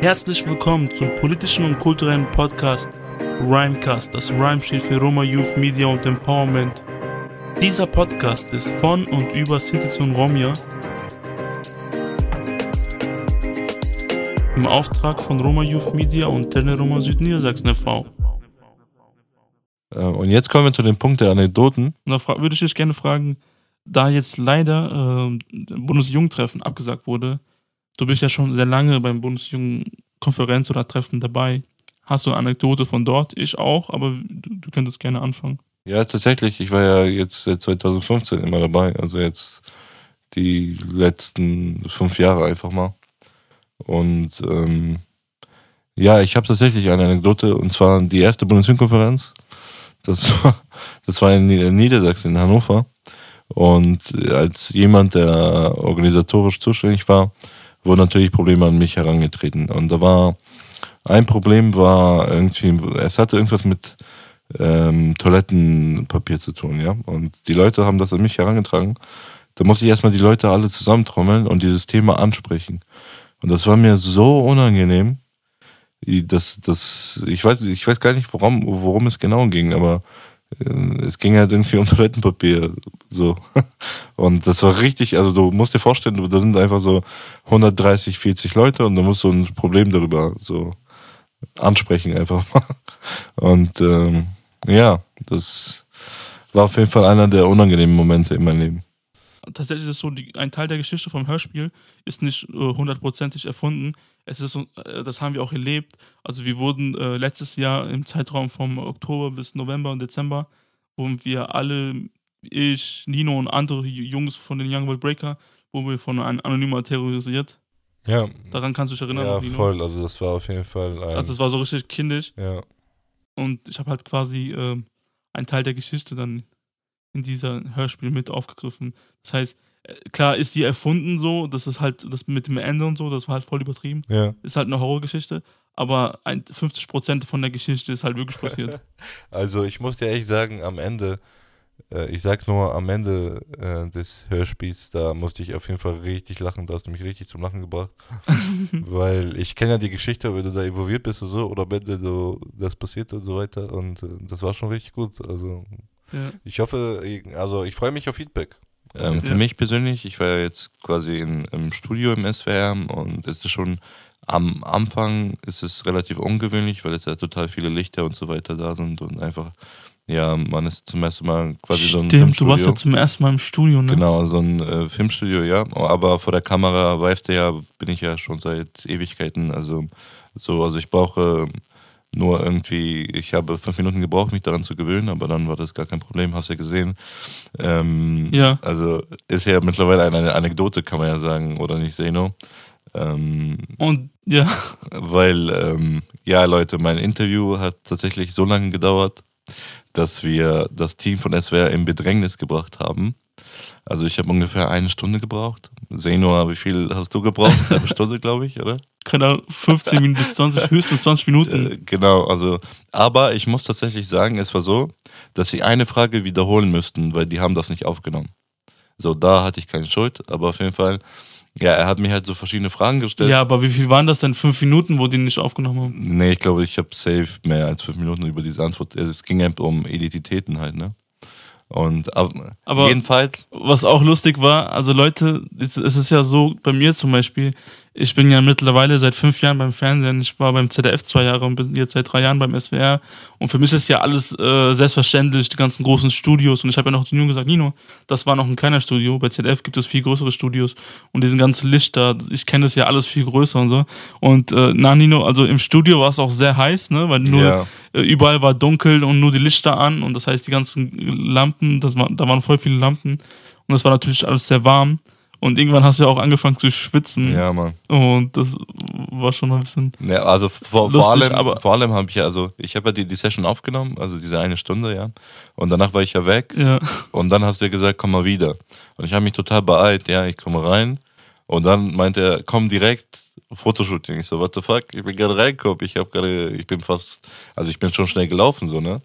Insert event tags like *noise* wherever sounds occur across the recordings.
Herzlich willkommen zum politischen und kulturellen Podcast Rhymecast. Das Rhyme steht für Roma Youth Media und Empowerment. Dieser Podcast ist von und über Sinti und Romja im Auftrag von Roma Youth Media und Tele Roma Südniedersachsen e.V. Äh, Und jetzt kommen wir zu dem Punkt der Anekdoten. Da würde ich dich gerne fragen, da jetzt leider äh, Bundesjugendtreffen abgesagt wurde, du bist ja schon sehr lange beim Bundesjugendkonferenz oder Treffen dabei. Hast du eine Anekdote von dort? Ich auch, aber du, du könntest gerne anfangen. Ja, tatsächlich. Ich war ja jetzt seit 2015 immer dabei. Also jetzt die letzten fünf Jahre einfach mal. Und ähm, ja, ich habe tatsächlich eine Anekdote. Und zwar die erste Bundesjugendkonferenz. Das *laughs* war, das war in Nieder- Niedersachsen, in Hannover. Und als jemand, der organisatorisch zuständig war, wurden natürlich Probleme an mich herangetreten. Und da war ein Problem war irgendwie, es hatte irgendwas mit ähm, Toilettenpapier zu tun, ja. Und die Leute haben das an mich herangetragen. Da musste ich erstmal die Leute alle zusammentrommeln und dieses Thema ansprechen. Und das war mir so unangenehm, dass, dass ich weiß, ich weiß gar nicht, worum, worum es genau ging, aber es ging halt irgendwie um *laughs* Toilettenpapier, so. Und das war richtig, also du musst dir vorstellen, da sind einfach so 130, 40 Leute und du musst so ein Problem darüber so ansprechen einfach mal. Und ähm, ja, das war auf jeden Fall einer der unangenehmen Momente in meinem Leben. Tatsächlich ist es so, die, ein Teil der Geschichte vom Hörspiel ist nicht äh, hundertprozentig erfunden. Es ist, äh, das haben wir auch erlebt. Also wir wurden äh, letztes Jahr im Zeitraum vom Oktober bis November und Dezember, wurden wir alle, ich, Nino und andere Jungs von den Young World Breaker, wurden wir von einem Anonymer terrorisiert. Ja, Daran kannst du dich erinnern, ja Nino? voll. Also das war auf jeden Fall ein, Also es war so richtig kindisch ja. und ich habe halt quasi äh, einen Teil der Geschichte dann in dieser Hörspiel mit aufgegriffen. Das heißt, klar ist die erfunden so, das ist halt das mit dem Ende und so, das war halt voll übertrieben. ja. Ist halt eine Horrorgeschichte, aber ein, 50% von der Geschichte ist halt wirklich passiert. *laughs* Also ich muss dir echt sagen, am Ende, äh, ich sag nur am Ende äh, des Hörspiels, da musste ich auf jeden Fall richtig lachen, da hast du mich richtig zum Lachen gebracht. *laughs* Weil ich kenne ja die Geschichte, wenn du da involviert bist und so, oder wenn so das passiert und so weiter. Und äh, das war schon richtig gut. Also ja. ich hoffe, also ich freue mich auf Feedback. Ähm, für Ja. mich persönlich, ich war ja jetzt quasi in, im Studio im SWR und es ist schon am Anfang ist es relativ ungewöhnlich, weil es ja total viele Lichter und so weiter da sind und einfach, ja, man ist zum ersten Mal quasi so ein Stimmt, du warst Filmstudio. ja zum ersten Mal im Studio, ne? Genau, so ein äh, Filmstudio, ja. Aber vor der Kamera, weißt du ja, bin ich ja schon seit Ewigkeiten. Also so, also ich brauche nur irgendwie, ich habe fünf Minuten gebraucht, mich daran zu gewöhnen, aber dann war das gar kein Problem, hast ja gesehen. Ähm, Ja. Also ist ja mittlerweile eine Anekdote, kann man ja sagen, oder nicht, Zeno? Ähm, Und ja, weil, ähm, ja, Leute, mein Interview hat tatsächlich so lange gedauert, dass wir das Team von SWR in Bedrängnis gebracht haben. Also ich habe ungefähr eine Stunde gebraucht. Senor, wie viel hast du gebraucht? Eine Stunde, glaube ich, oder? Keine Ahnung, 15 Minuten bis 20, *laughs* höchstens 20 Minuten. Äh, genau, also, aber ich muss tatsächlich sagen, es war so, dass sie eine Frage wiederholen müssten, weil die haben das nicht aufgenommen. So, da hatte ich keine Schuld, aber auf jeden Fall, ja, er hat mir halt so verschiedene Fragen gestellt. Ja, aber wie viel waren das denn? Fünf Minuten, wo die nicht aufgenommen haben? Nee, ich glaube, ich habe safe mehr als fünf Minuten über diese Antwort. Also, Es ging halt um Identitäten halt, ne? Und ab- Aber- jedenfalls, Was auch lustig war, also Leute, es ist ja so, bei mir zum Beispiel, ich bin ja mittlerweile seit fünf Jahren beim Fernsehen, ich war beim ZDF zwei Jahre und bin jetzt seit drei Jahren beim SWR und für mich ist ja alles äh, selbstverständlich, die ganzen großen Studios. Und ich habe ja noch zu Nino gesagt, Nino, das war noch ein kleiner Studio, bei ZDF gibt es viel größere Studios. Und diesen ganzen Lichter, ich kenne das ja alles viel größer und so. Und äh, na Nino, also im Studio war es auch sehr heiß, ne, weil nur Ja. äh, überall war dunkel und nur die Lichter an. Und das heißt die ganzen Lampen, das war, da waren voll viele Lampen. Und das war natürlich alles sehr warm und irgendwann hast du ja auch angefangen zu schwitzen ja, Mann. und das war schon ein bisschen Ja, also vor, Lustig, vor allem, aber- vor allem habe ich ja, also ich habe ja die, die Session aufgenommen, also diese eine Stunde, ja. Und danach war ich ja weg. ja Und dann hast du ja gesagt, komm mal wieder. Und ich habe mich total beeilt, ja, ich komme rein. Und dann meinte er, komm direkt, Fotoshooting. Ich so, what the fuck? Ich bin gerade reingekommen. Ich habe gerade, ich bin fast, also ich bin schon schnell gelaufen, so, ne?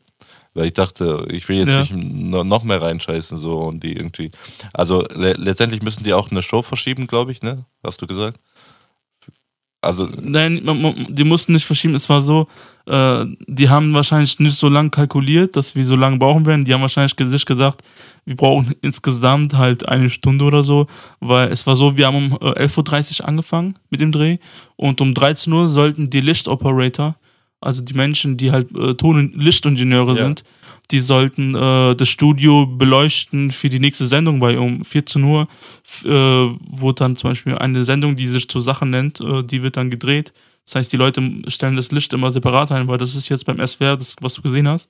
Weil ich dachte, ich will jetzt Ja. nicht no- noch mehr reinscheißen, so und die irgendwie. Also le letztendlich müssen die auch eine Show verschieben, glaube ich, ne? Hast du gesagt? Also, Nein, man, man, die mussten nicht verschieben. Es war so, äh, die haben wahrscheinlich nicht so lange kalkuliert, dass wir so lange brauchen werden. Die haben wahrscheinlich sich gedacht, wir brauchen insgesamt halt eine Stunde oder so, weil es war so, wir haben um äh, 11.30 Uhr angefangen mit dem Dreh und um 13 Uhr sollten die Lichtoperator, also die Menschen, die halt äh, Ton- und Lichtingenieure Ja. sind, die sollten äh, das Studio beleuchten für die nächste Sendung, weil um 14 Uhr äh, wurde dann zum Beispiel eine Sendung, die sich zur Sache nennt, äh, die wird dann gedreht. Das heißt, die Leute stellen das Licht immer separat ein, weil das ist jetzt beim SWR, das, was du gesehen hast.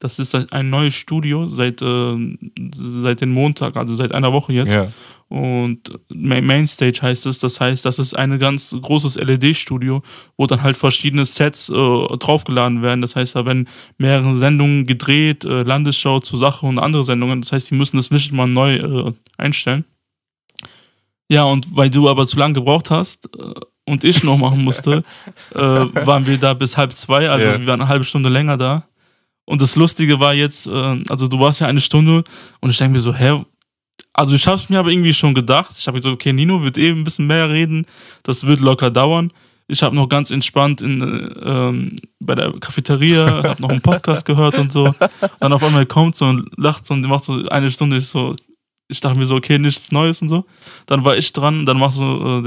Das ist ein neues Studio seit, äh, seit dem Montag, also seit einer Woche jetzt. ja. Und Ma- Mainstage heißt es. Das heißt, das ist ein ganz großes LED-Studio, wo dann halt verschiedene Sets äh, draufgeladen werden. Das heißt, da werden mehrere Sendungen gedreht, äh, Landesschau zur Sache und andere Sendungen. Das heißt, die müssen das Licht mal neu äh, einstellen. Ja, und weil du aber zu lange gebraucht hast äh, und ich noch machen musste, *laughs* äh, waren wir da bis halb zwei. Also Ja. wir waren eine halbe Stunde länger da. Und das Lustige war jetzt, äh, also du warst ja eine Stunde und ich denke mir so, hä, also ich habe es mir aber irgendwie schon gedacht. Ich habe gesagt, okay, Nino wird eben ein bisschen mehr reden, das wird locker dauern. Ich habe noch ganz entspannt in, äh, ähm, bei der Cafeteria, *laughs* habe noch einen Podcast gehört und so. Dann auf einmal kommt so und lacht so und macht so eine Stunde. Ich so, ich dachte mir so, okay, nichts Neues und so. Dann war ich dran, dann macht so äh,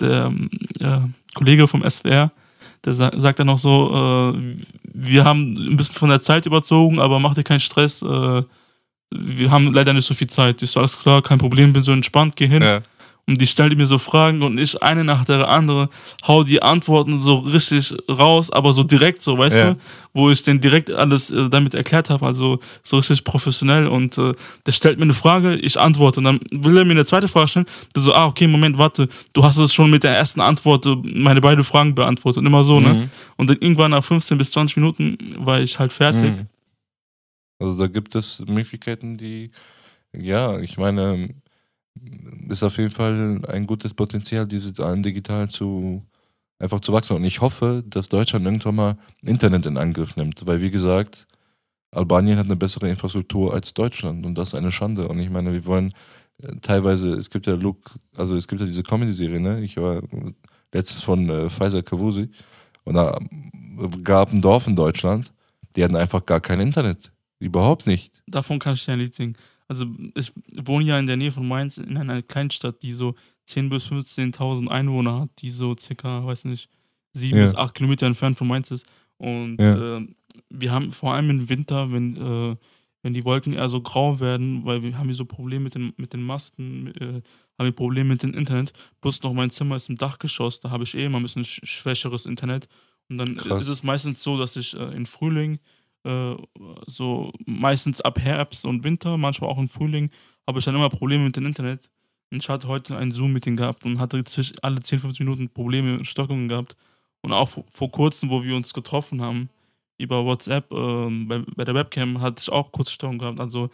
der, der äh, Kollege vom SWR, der sa sagt dann noch so, äh, wir haben ein bisschen von der Zeit überzogen, aber mach dir keinen Stress. Äh, wir haben leider nicht so viel Zeit. Ich so, alles klar, kein Problem, bin so entspannt, geh hin. ja. Und die stellte mir so Fragen und ich eine nach der andere hau die Antworten so richtig raus, aber so direkt so, weißt Ja. du? Wo ich den direkt alles äh, damit erklärt habe, also so richtig professionell. Und äh, der stellt mir eine Frage, ich antworte. Und dann will er mir eine zweite Frage stellen. Der so, ah, okay, Moment, warte, du hast es schon mit der ersten Antwort äh, meine beiden Fragen beantwortet. Und immer so, ne? Mhm. Und dann irgendwann nach 15 bis 20 Minuten war ich halt fertig. Mhm. Also da gibt es Möglichkeiten, die, ja, ich meine, ist auf jeden Fall ein gutes Potenzial, dieses allen digital zu einfach zu wachsen. Und ich hoffe, dass Deutschland irgendwann mal Internet in Angriff nimmt, weil wie gesagt, Albanien hat eine bessere Infrastruktur als Deutschland und das ist eine Schande. Und ich meine, wir wollen äh, teilweise, es gibt ja Look, also es gibt ja diese Comedy-Serie, ne? Ich war letztens von äh, Pfizer Kavusi und da gab ein Dorf in Deutschland, die hatten einfach gar kein Internet. Überhaupt nicht. Davon kann ich dir ein Lied singen. Also ich wohne ja in der Nähe von Mainz in einer Kleinstadt, die so 10.000 bis 15.000 Einwohner hat, die so circa, weiß nicht, 7 Ja. bis 8 Kilometer entfernt von Mainz ist. Und Ja. äh, wir haben vor allem im Winter, wenn, äh, wenn die Wolken eher so grau werden, weil wir haben hier so Probleme mit den, mit den Masten, äh, haben wir Probleme mit dem Internet. Plus noch mein Zimmer ist im Dachgeschoss, da habe ich eh immer ein bisschen sch schwächeres Internet. Und dann Krass. ist es meistens so, dass ich äh, im Frühling äh, so meistens ab Herbst und Winter, manchmal auch im Frühling, habe ich dann immer Probleme mit dem Internet. Und ich hatte heute ein Zoom-Meeting gehabt und hatte alle 10, 15 Minuten Probleme, Stockungen gehabt. Und auch vor, kurzem, wo wir uns getroffen haben, über WhatsApp, ähm, bei, bei der Webcam, hatte ich auch kurz Stockungen gehabt. Also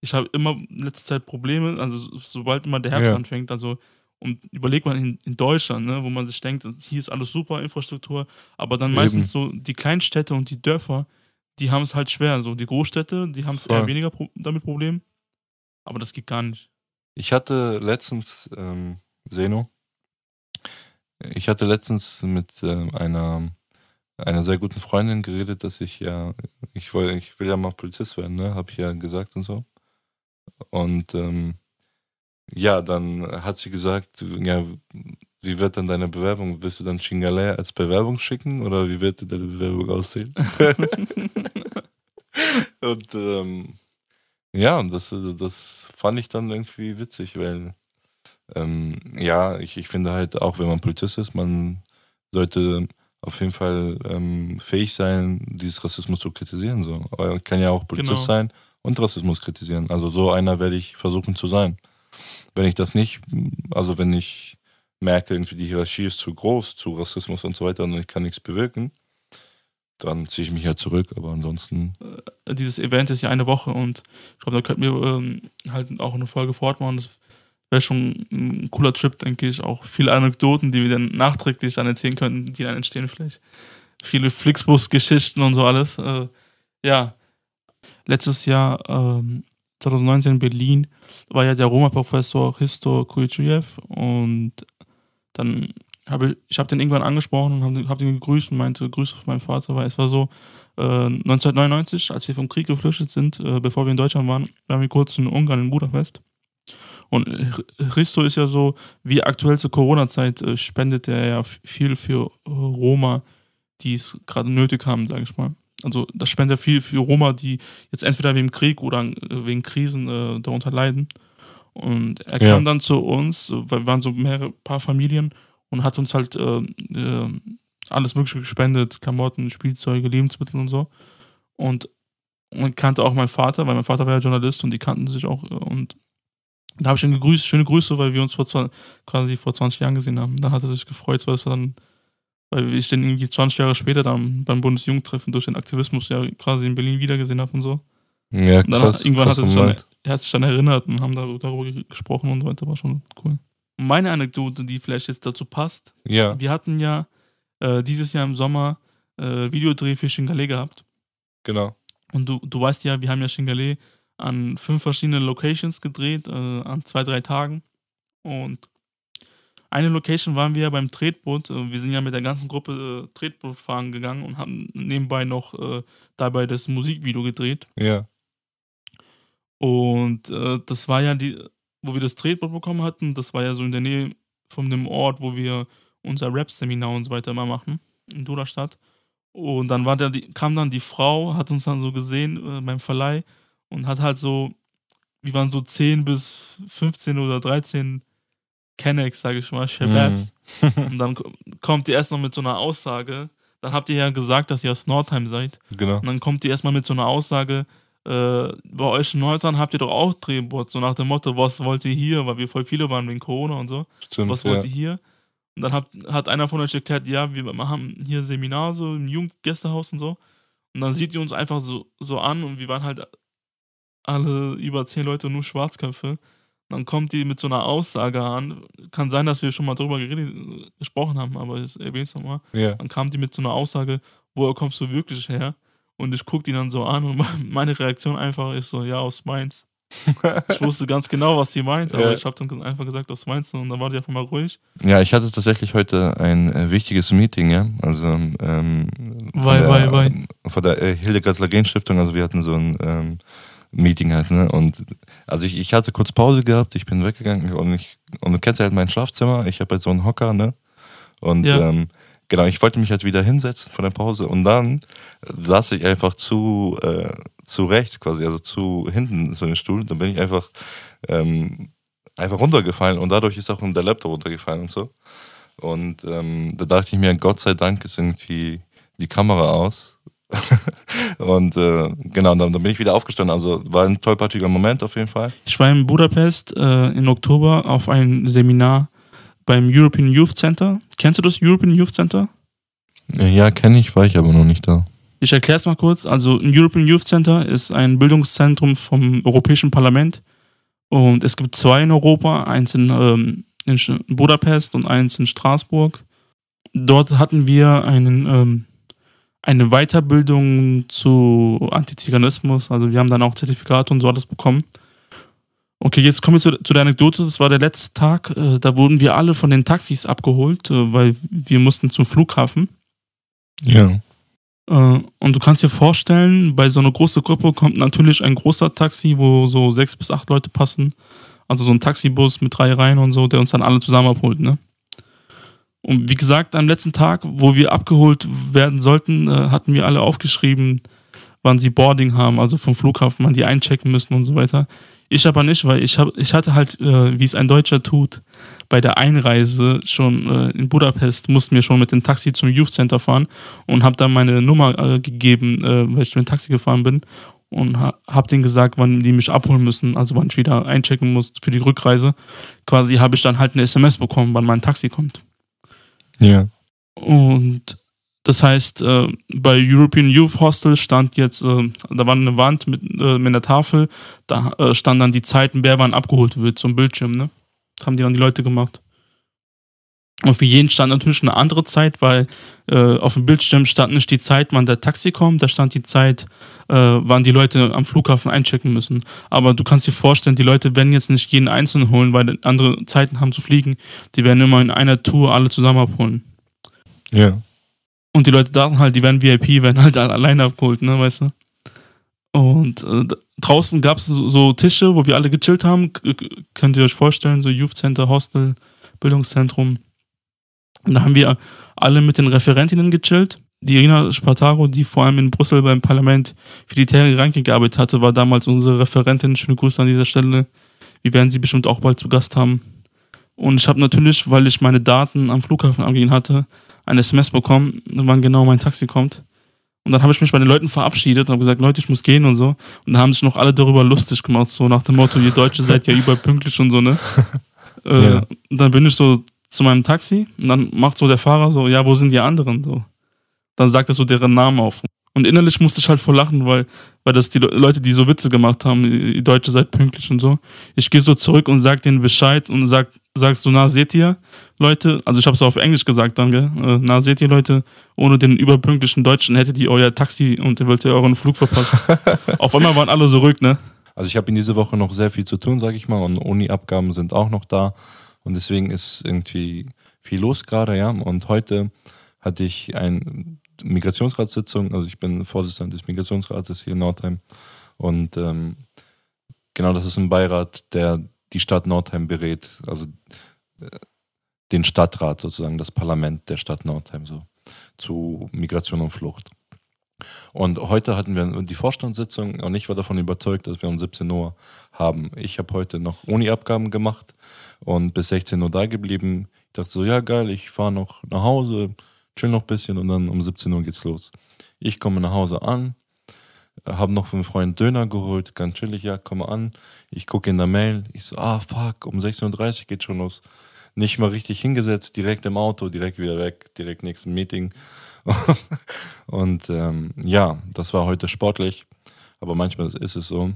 ich habe immer in letzter Zeit Probleme, also so- sobald immer der Herbst Ja. anfängt, also und überlegt man in, in Deutschland, ne, wo man sich denkt, hier ist alles super, Infrastruktur, aber dann Eben. meistens so die Kleinstädte und die Dörfer, die haben es halt schwer. So die Großstädte, die haben es eher weniger pro damit Problem. Aber das geht gar nicht. Ich hatte letztens, ähm, Seno, ich hatte letztens mit ähm, einer, einer sehr guten Freundin geredet, dass ich ja, ich, woll, ich will ja mal Polizist werden, ne? Habe ich ja gesagt und so. Und ähm, ja, dann hat sie gesagt, ja, wie wird dann deine Bewerbung? Willst du dann Chingale als Bewerbung schicken oder wie wird deine Bewerbung aussehen? *laughs* und ähm, ja, und das, das fand ich dann irgendwie witzig, weil ähm, ja, ich, ich finde halt auch, wenn man Polizist ist, man sollte auf jeden Fall ähm, fähig sein, dieses Rassismus zu kritisieren. So. Man kann ja auch Polizist Genau. sein und Rassismus kritisieren. Also so einer werde ich versuchen zu sein. Wenn ich das nicht, also wenn ich merke, irgendwie die Hierarchie ist zu groß zu Rassismus und so weiter und ich kann nichts bewirken, dann ziehe ich mich halt zurück. Aber ansonsten, Dieses Event ist ja eine Woche und ich glaube, da könnten wir ähm, halt auch eine Folge fortmachen. Das wäre schon ein cooler Trip, denke ich. Auch viele Anekdoten, die wir dann nachträglich dann erzählen könnten, die dann entstehen vielleicht. Viele Flixbus-Geschichten und so alles. Äh, ja, letztes Jahr, ähm, 2019 in Berlin, war ja der Roma-Professor Christo Kuichujew und dann habe ich habe den irgendwann angesprochen und habe hab den gegrüßt und meinte Grüße von meinem Vater, weil es war so, äh, 1999, als wir vom Krieg geflüchtet sind, äh, bevor wir in Deutschland waren, waren wir kurz in Ungarn in Budapest. Und Christo ist ja so, wie aktuell zur Corona-Zeit äh, spendet er ja viel für Roma, die es gerade nötig haben, sage ich mal. Also das spendet er viel für Roma, die jetzt entweder wegen Krieg oder äh, wegen Krisen äh, darunter leiden. Und er ja. kam dann zu uns, weil wir waren so mehrere paar Familien und hat uns halt äh, äh, alles Mögliche gespendet, Klamotten, Spielzeuge, Lebensmittel und so. Und man kannte auch meinen Vater, weil mein Vater war ja Journalist und die kannten sich auch. Und da habe ich ihn gegrüßt, schöne Grüße, weil wir uns vor, quasi vor 20 Jahren gesehen haben. Dann hat er sich gefreut, weil es dann, weil ich den irgendwie 20 Jahre später dann beim Bundesjugendtreffen durch den Aktivismus ja quasi in Berlin wiedergesehen habe und so. Ja, krass, dann, irgendwann krass hat er sich, dann, er hat sich dann erinnert und haben darüber gesprochen und so weiter, war schon cool. Meine Anekdote, die vielleicht jetzt dazu passt. Ja. Wir hatten ja äh, dieses Jahr im Sommer äh, Videodreh für Shingale gehabt. Genau. Und du, du weißt ja, wir haben ja Shingale an fünf verschiedenen Locations gedreht, äh, an zwei, drei Tagen. Und eine Location waren wir beim Tretboot. Äh, wir sind ja mit der ganzen Gruppe äh, Tretboot fahren gegangen und haben nebenbei noch äh, dabei das Musikvideo gedreht. Ja. Und äh, das war ja die, wo wir das Tretboot bekommen hatten, das war ja so in der Nähe von dem Ort, wo wir unser Rap-Seminar und so weiter immer machen, in Duderstadt. Und dann war der, die, kam dann die Frau, hat uns dann so gesehen äh, beim Verleih und hat halt so, wir waren so 10 bis 15 oder 13 Kennex, sage ich mal, Shababs. Mhm. *laughs* und dann kommt die erstmal mit so einer Aussage. Dann habt ihr ja gesagt, dass ihr aus Nordheim seid. Genau. Und dann kommt die erstmal mit so einer Aussage, äh, bei euch in Nordheim habt ihr doch auch Drehboard, so nach dem Motto, was wollt ihr hier? Weil wir voll viele waren wegen Corona und so. Stimmt, was wollt ja. ihr hier? Und dann hat, hat einer von euch erklärt, ja, wir machen hier Seminar so im Jugendgästehaus und so. Und dann sieht ihr uns einfach so, so an und wir waren halt alle über zehn Leute nur Schwarzköpfe. Dann kommt die mit so einer Aussage an. Kann sein, dass wir schon mal drüber geredet, gesprochen haben, aber ich erwähne es nochmal. Ja. Dann kam die mit so einer Aussage, woher kommst du wirklich her? Und ich gucke die dann so an und *laughs* meine Reaktion einfach ist so, ja, aus Mainz. *laughs* ich wusste ganz genau, was sie meint, aber ja. ich habe dann einfach gesagt, aus Mainz und dann war die einfach mal ruhig. Ja, ich hatte tatsächlich heute ein äh, wichtiges Meeting, ja. Also ähm, weil, der, weil, weil. von der äh, Hildegard Lagen Stiftung, also wir hatten so ein ähm, Meeting halt, ne? Und also ich, ich hatte kurz Pause gehabt, ich bin weggegangen und ich, und du kennst ja halt mein Schlafzimmer, ich habe halt so einen Hocker, ne? Und ja. ähm, genau, ich wollte mich halt wieder hinsetzen von der Pause und dann saß ich einfach zu, äh, zu rechts quasi, also zu hinten so den Stuhl. Dann bin ich einfach, ähm, einfach runtergefallen und dadurch ist auch der Laptop runtergefallen und so. Und ähm, da dachte ich mir, Gott sei Dank ist irgendwie die Kamera aus. *laughs* und äh, genau, dann, dann, bin ich wieder aufgestanden. Also war ein tollpatschiger Moment auf jeden Fall. Ich war in Budapest äh, in Oktober auf ein Seminar beim European Youth Center. Kennst du das European Youth Center? Ja, kenne ich, war ich aber noch nicht da. Ich erkläre es mal kurz. Also, ein European Youth Center ist ein Bildungszentrum vom Europäischen Parlament. Und es gibt zwei in Europa, eins in, ähm, in Budapest und eins in Straßburg. Dort hatten wir einen, ähm, eine Weiterbildung zu Antiziganismus. Also, wir haben dann auch Zertifikate und so alles bekommen. Okay, jetzt kommen wir zu, zu, der Anekdote. Das war der letzte Tag. Äh, da wurden wir alle von den Taxis abgeholt, äh, weil wir mussten zum Flughafen. Ja. Äh, und du kannst dir vorstellen, bei so einer großen Gruppe kommt natürlich ein großer Taxi, wo so sechs bis acht Leute passen. Also so ein Taxibus mit drei Reihen und so, der uns dann alle zusammen abholt, ne? Und wie gesagt, am letzten Tag, wo wir abgeholt werden sollten, hatten wir alle aufgeschrieben, wann sie Boarding haben, also vom Flughafen, wann die einchecken müssen und so weiter. Ich aber nicht, weil ich, hab, ich hatte halt, äh, wie es ein Deutscher tut, bei der Einreise schon äh, in Budapest, mussten wir schon mit dem Taxi zum Youth Center fahren und habe dann meine Nummer äh, gegeben, äh, weil ich mit dem Taxi gefahren bin und ha, habe denen gesagt, wann die mich abholen müssen, also wann ich wieder einchecken muss für die Rückreise. Quasi habe ich dann halt eine SMS bekommen, wann mein Taxi kommt. Ja. Und das heißt, äh, bei European Youth Hostel stand jetzt, äh, da war eine Wand mit, äh, mit einer Tafel, da äh, stand dann die Zeiten, wer wann abgeholt wird zum Bildschirm, ne? Das haben die dann die Leute gemacht. Und für jeden stand natürlich eine andere Zeit, weil äh, auf dem Bildschirm stand nicht die Zeit, wann der Taxi kommt, da stand die Zeit, äh, wann die Leute am Flughafen einchecken müssen. Aber du kannst dir vorstellen, die Leute werden jetzt nicht jeden einzeln holen, weil andere Zeiten haben zu fliegen. Die werden immer in einer Tour alle zusammen abholen. Ja. Und die Leute dachten halt, die werden VIP, werden halt alleine abgeholt, ne, weißt du? Und äh, draußen gab es so, so, Tische, wo wir alle gechillt haben. K könnt ihr euch vorstellen, so Youth Center, Hostel, Bildungszentrum. Und da haben wir alle mit den Referentinnen gechillt. Die Irina Spartaro, die vor allem in Brüssel beim Parlament für die Terre Ranke gearbeitet hatte, war damals unsere Referentin. Schöne Grüße an dieser Stelle. Wir werden sie bestimmt auch bald zu Gast haben. Und ich habe natürlich, weil ich meine Daten am Flughafen angegeben hatte, ein SMS bekommen, wann genau mein Taxi kommt. Und dann habe ich mich bei den Leuten verabschiedet und habe gesagt, Leute, ich muss gehen und so. Und da haben sich noch alle darüber lustig gemacht, so nach dem Motto, ihr Deutsche seid ja überall pünktlich und so, ne? *laughs* äh, ja. Dann bin ich so zu meinem Taxi und dann macht so der Fahrer so, ja, wo sind die anderen? So. Dann sagt er so deren Namen auf. Und innerlich musste ich halt voll lachen, weil, weil das die Leute, die so Witze gemacht haben, die Deutsche seid pünktlich und so. Ich gehe so zurück und sag denen Bescheid und sag, sagst du, na, seht ihr, Leute, also ich habe es auf Englisch gesagt dann, gell? Äh, na, seht ihr, Leute, ohne den überpünktlichen Deutschen hättet ihr euer Taxi und ihr wollt ihr euren Flug verpassen. *laughs* auf einmal waren alle so ruhig, ne? Also ich habe in dieser Woche noch sehr viel zu tun, sag ich mal, und Uni-Abgaben sind auch noch da. Und deswegen ist irgendwie viel los gerade, ja. Und heute hatte ich eine Migrationsratssitzung, also ich bin Vorsitzender des Migrationsrates hier in Nordheim. Und ähm, genau, das ist ein Beirat, der die Stadt Nordheim berät, also äh, den Stadtrat sozusagen, das Parlament der Stadt Nordheim so zu Migration und Flucht. Und heute hatten wir die Vorstandssitzung und ich war davon überzeugt, dass wir um 17 Uhr haben. Ich habe heute noch Uni-Abgaben gemacht und bis 16 Uhr da geblieben. Ich dachte so, ja geil, ich fahre noch nach Hause, chill noch ein bisschen und dann um 17 Uhr geht's los. Ich komme nach Hause an, habe noch für einen Freund Döner geholt, ganz chillig, ja, komme an. Ich gucke in der Mail, ich so, ah fuck, um 16.30 Uhr geht schon los. Nicht mal richtig hingesetzt, direkt im Auto, direkt wieder weg, direkt nächsten Meeting. *laughs* und ähm, ja, das war heute sportlich, aber manchmal ist es so.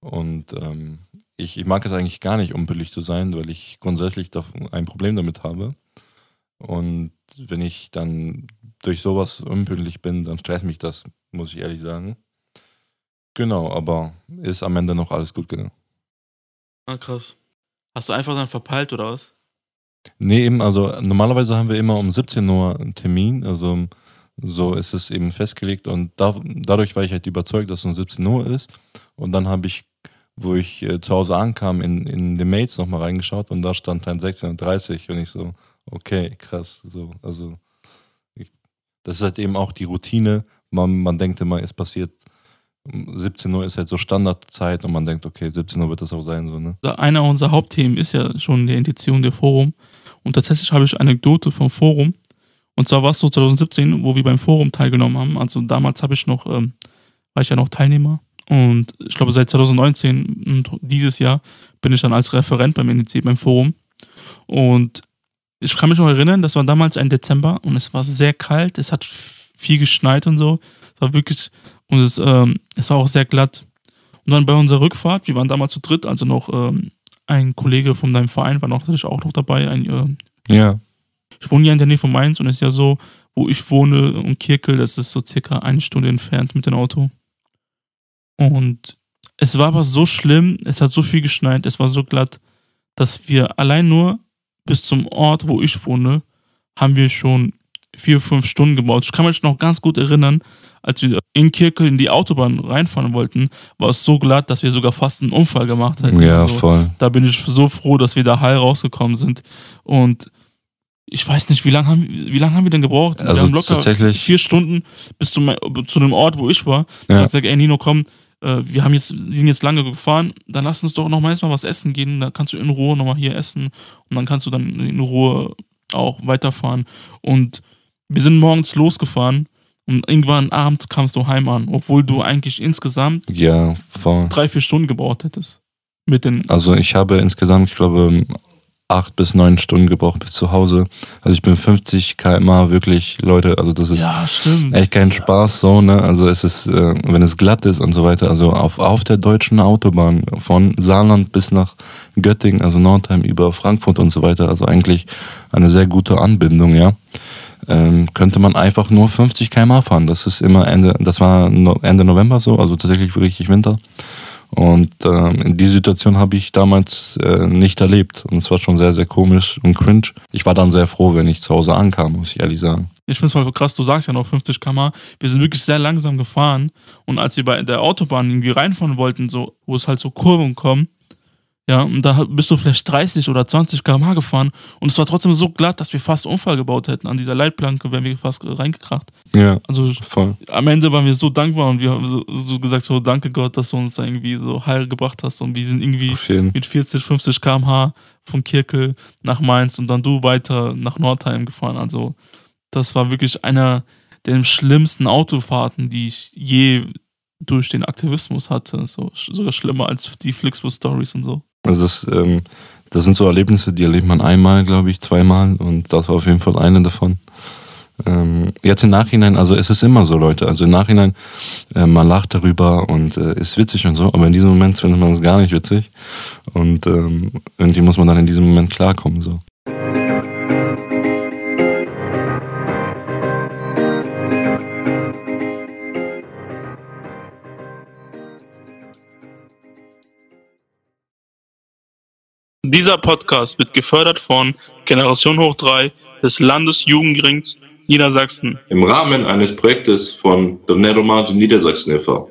Und ähm, ich, ich mag es eigentlich gar nicht, unpünktlich zu sein, weil ich grundsätzlich ein Problem damit habe. Und wenn ich dann durch sowas unpünktlich bin, dann stresst mich das, muss ich ehrlich sagen. Genau, aber ist am Ende noch alles gut gegangen. Ah, krass. Hast du einfach dann verpeilt oder was? Nee, eben, also normalerweise haben wir immer um 17 Uhr einen Termin, also so ist es eben festgelegt und da, dadurch war ich halt überzeugt, dass es um 17 Uhr ist und dann habe ich wo ich äh, zu Hause ankam, in, in den Mails nochmal reingeschaut und da stand dann 16.30 und ich so, okay, krass. So, also ich, das ist halt eben auch die Routine. Man, man denkt immer, es passiert 17 Uhr ist halt so Standardzeit und man denkt, okay, 17 Uhr wird das auch sein. So, ne? Einer unserer Hauptthemen ist ja schon die Indiziation der Forum. Und tatsächlich habe ich eine Anekdote vom Forum. Und zwar war es so 2017, wo wir beim Forum teilgenommen haben. Also damals habe ich noch, ähm, war ich ja noch Teilnehmer und ich glaube, seit 2019 und dieses Jahr bin ich dann als Referent beim NEC, beim Forum. Und ich kann mich noch erinnern, das war damals ein Dezember und es war sehr kalt, es hat viel geschneit und so. Es war wirklich, und es, ähm, es war auch sehr glatt. Und dann bei unserer Rückfahrt, wir waren damals zu dritt, also noch ähm, ein Kollege von deinem Verein war noch, natürlich auch noch dabei. Ein, äh, ja. Ich wohne ja in der Nähe von Mainz und es ist ja so, wo ich wohne, um Kirkel, das ist so circa eine Stunde entfernt mit dem Auto. Und es war aber so schlimm, es hat so viel geschneit, es war so glatt, dass wir allein nur bis zum Ort, wo ich wohne, haben wir schon vier, fünf Stunden gebaut. Ich kann mich noch ganz gut erinnern, als wir in Kirkel in die Autobahn reinfahren wollten, war es so glatt, dass wir sogar fast einen Unfall gemacht hätten. Ja, also, voll. Da bin ich so froh, dass wir da heil rausgekommen sind. Und ich weiß nicht, wie lange haben, wie lang haben wir denn gebraucht? Also wir haben locker vier Stunden bis zum, zu dem Ort, wo ich war. Ja. Ich habe gesagt, ey Nino, komm, äh, wir haben jetzt, sind jetzt lange gefahren, dann lass uns doch noch mal was essen gehen, dann kannst du in Ruhe nochmal hier essen und dann kannst du dann in Ruhe auch weiterfahren. Und wir sind morgens losgefahren und irgendwann abends kamst du heim an, obwohl du eigentlich insgesamt ja, voll. drei, vier Stunden gebraucht hättest. Mit den also ich habe insgesamt, ich glaube, acht bis neun Stunden gebraucht bis zu Hause. Also ich bin 50 km wirklich, Leute, also das ist Ja, echt kein Spaß so, ne? Also es ist, äh, wenn es glatt ist und so weiter, also auf, auf der deutschen Autobahn von Saarland bis nach Göttingen, also Nordheim über Frankfurt und so weiter, also eigentlich eine sehr gute Anbindung, ja. Ähm, könnte man einfach nur 50 km fahren. Das ist immer Ende, das war Ende November so, also tatsächlich richtig Winter. Und ähm, die Situation habe ich damals äh, nicht erlebt. Und es war schon sehr, sehr komisch und cringe. Ich war dann sehr froh, wenn ich zu Hause ankam, muss ich ehrlich sagen. Ich finde es voll krass, du sagst ja noch 50 km. Wir sind wirklich sehr langsam gefahren. Und als wir bei der Autobahn irgendwie reinfahren wollten, so, wo es halt so Kurven kommen, ja, und da bist du vielleicht 30 oder 20 km/h gefahren und es war trotzdem so glatt, dass wir fast Unfall gebaut hätten. An dieser Leitplanke wären wir fast reingekracht. Ja, Also voll. am Ende waren wir so dankbar und wir haben so, so gesagt, so danke Gott, dass du uns da irgendwie so heil gebracht hast und wir sind irgendwie mit 40, 50 km/h von Kirkel nach Mainz und dann du weiter nach Nordheim gefahren. Also das war wirklich einer der schlimmsten Autofahrten, die ich je durch den Aktivismus hatte. So, sogar schlimmer als die Flixbus-Stories und so. Also das, ähm, das sind so Erlebnisse, die erlebt man einmal, glaube ich, zweimal und das war auf jeden Fall eine davon. Ähm, jetzt im Nachhinein, also es ist immer so, Leute, also im Nachhinein, äh, man lacht darüber und äh, ist witzig und so, aber in diesem Moment findet man es gar nicht witzig und ähm, irgendwie muss man dann in diesem Moment klarkommen, so. Dieser Podcast wird gefördert von Generation Hoch 3 des Landesjugendrings Niedersachsen. Im Rahmen eines Projektes von Doneromato Niedersachsen e.V.